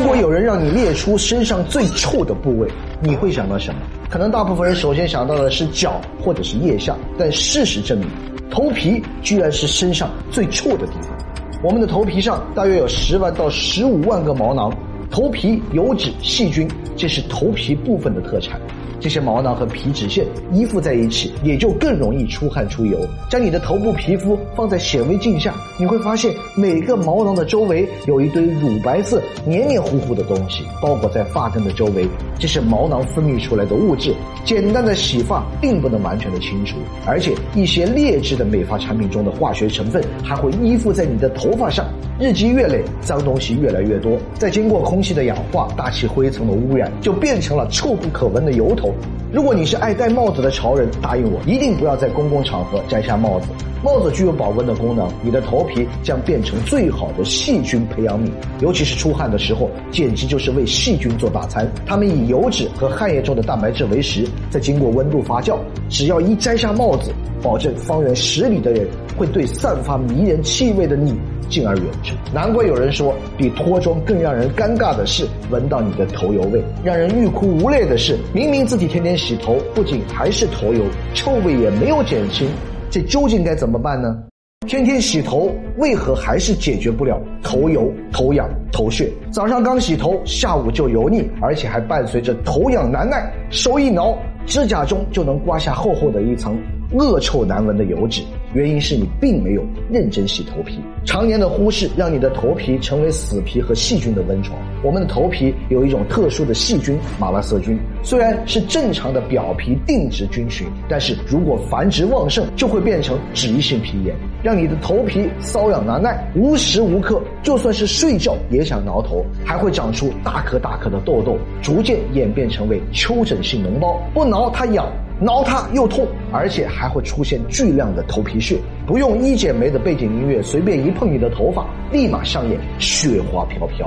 如果有人让你列出身上最臭的部位，你会想到什么？可能大部分人首先想到的是脚或者是腋下，但事实证明，头皮居然是身上最臭的地方。我们的头皮上大约有十万到十五万个毛囊，头皮油脂、细菌，这是头皮部分的特产。这些毛囊和皮脂腺依附在一起，也就更容易出汗出油。将你的头部皮肤放在显微镜下，你会发现每个毛囊的周围有一堆乳白色、黏黏糊糊的东西包裹在发根的周围，这是毛囊分泌出来的物质。简单的洗发并不能完全的清除，而且一些劣质的美发产品中的化学成分还会依附在你的头发上。日积月累，脏东西越来越多，再经过空气的氧化、大气灰层的污染，就变成了臭不可闻的油头。如果你是爱戴帽子的潮人，答应我，一定不要在公共场合摘下帽子。帽子具有保温的功能，你的头皮将变成最好的细菌培养皿，尤其是出汗的时候，简直就是为细菌做大餐。它们以油脂和汗液中的蛋白质为食，再经过温度发酵。只要一摘下帽子，保证方圆十里的人会对散发迷人气味的你敬而远之。难怪有人说，比脱妆更让人尴尬的是闻到你的头油味，让人欲哭无泪的是，明明自己天天洗头，不仅还是头油，臭味也没有减轻。这究竟该怎么办呢？天天洗头，为何还是解决不了头油、头痒、头屑？早上刚洗头，下午就油腻，而且还伴随着头痒难耐，手一挠，指甲中就能刮下厚厚的一层恶臭难闻的油脂。原因是你并没有认真洗头皮，常年的忽视让你的头皮成为死皮和细菌的温床。我们的头皮有一种特殊的细菌马拉色菌，虽然是正常的表皮定植菌群，但是如果繁殖旺盛，就会变成脂溢性皮炎，让你的头皮瘙痒难耐，无时无刻就算是睡觉也想挠头，还会长出大颗大颗的痘痘，逐渐演变成为丘疹性脓包，不挠它痒。挠它又痛，而且还会出现巨量的头皮屑。不用一剪梅的背景音乐，随便一碰你的头发，立马上演雪花飘飘。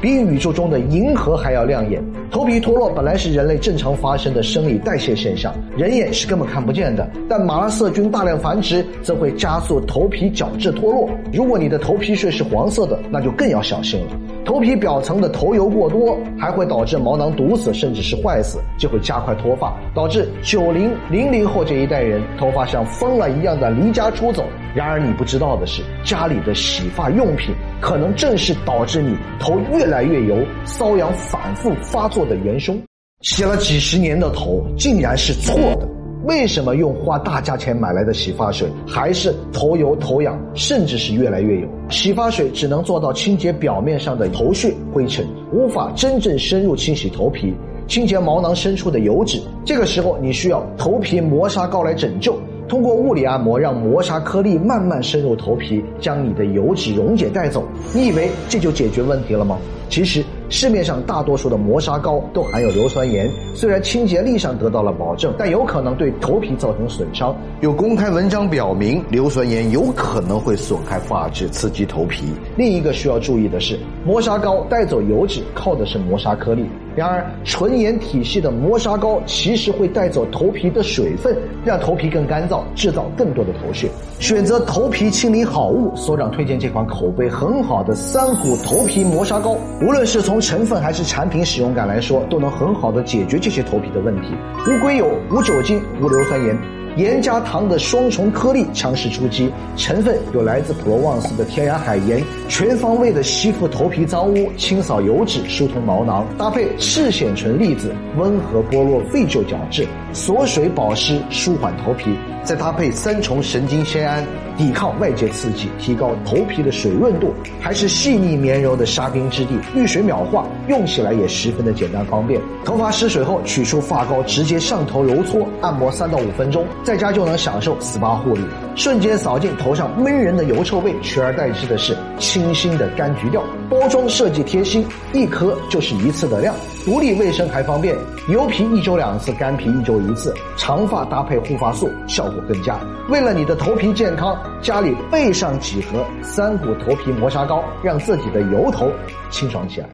比宇宙中的银河还要亮眼。头皮脱落本来是人类正常发生的生理代谢现象，人眼是根本看不见的。但马拉色菌大量繁殖，则会加速头皮角质脱落。如果你的头皮屑是黄色的，那就更要小心了。头皮表层的头油过多，还会导致毛囊堵死，甚至是坏死，就会加快脱发，导致九零零零后这一代人头发像疯了一样的离家出走。然而你不知道的是，家里的洗发用品可能正是导致你头越来越油、瘙痒反复发作的元凶。洗了几十年的头，竟然是错的。为什么用花大价钱买来的洗发水还是头油头痒，甚至是越来越油？洗发水只能做到清洁表面上的头屑灰尘，无法真正深入清洗头皮，清洁毛囊深处的油脂。这个时候，你需要头皮磨砂膏来拯救。通过物理按摩，让磨砂颗粒慢慢深入头皮，将你的油脂溶解带走。你以为这就解决问题了吗？其实。市面上大多数的磨砂膏都含有硫酸盐，虽然清洁力上得到了保证，但有可能对头皮造成损伤。有公开文章表明，硫酸盐有可能会损害发质，刺激头皮。另一个需要注意的是，磨砂膏带走油脂靠的是磨砂颗粒，然而纯盐体系的磨砂膏其实会带走头皮的水分，让头皮更干燥，制造更多的头屑。选择头皮清理好物，所长推荐这款口碑很好的三股头皮磨砂膏，无论是从成分还是产品使用感来说，都能很好的解决这些头皮的问题。无硅油、无酒精、无硫酸盐，盐加糖的双重颗粒强势出击。成分有来自普罗旺斯的天然海盐，全方位的吸附头皮脏污，清扫油脂，疏通毛囊。搭配赤藓醇粒子，温和剥落废旧角质，锁水保湿，舒缓头皮。再搭配三重神经酰胺，抵抗外界刺激，提高头皮的水润度，还是细腻绵柔的沙冰质地，遇水秒化，用起来也十分的简单方便。头发失水后，取出发膏，直接上头揉搓，按摩三到五分钟，在家就能享受 SPA 护理，瞬间扫尽头上闷人的油臭味，取而代之的是清新的柑橘调。包装设计贴心，一颗就是一次的量，独立卫生还方便。油皮一周两次，干皮一周一次，长发搭配护发素效果更佳。为了你的头皮健康，家里备上几盒三股头皮磨砂膏，让自己的油头清爽起来。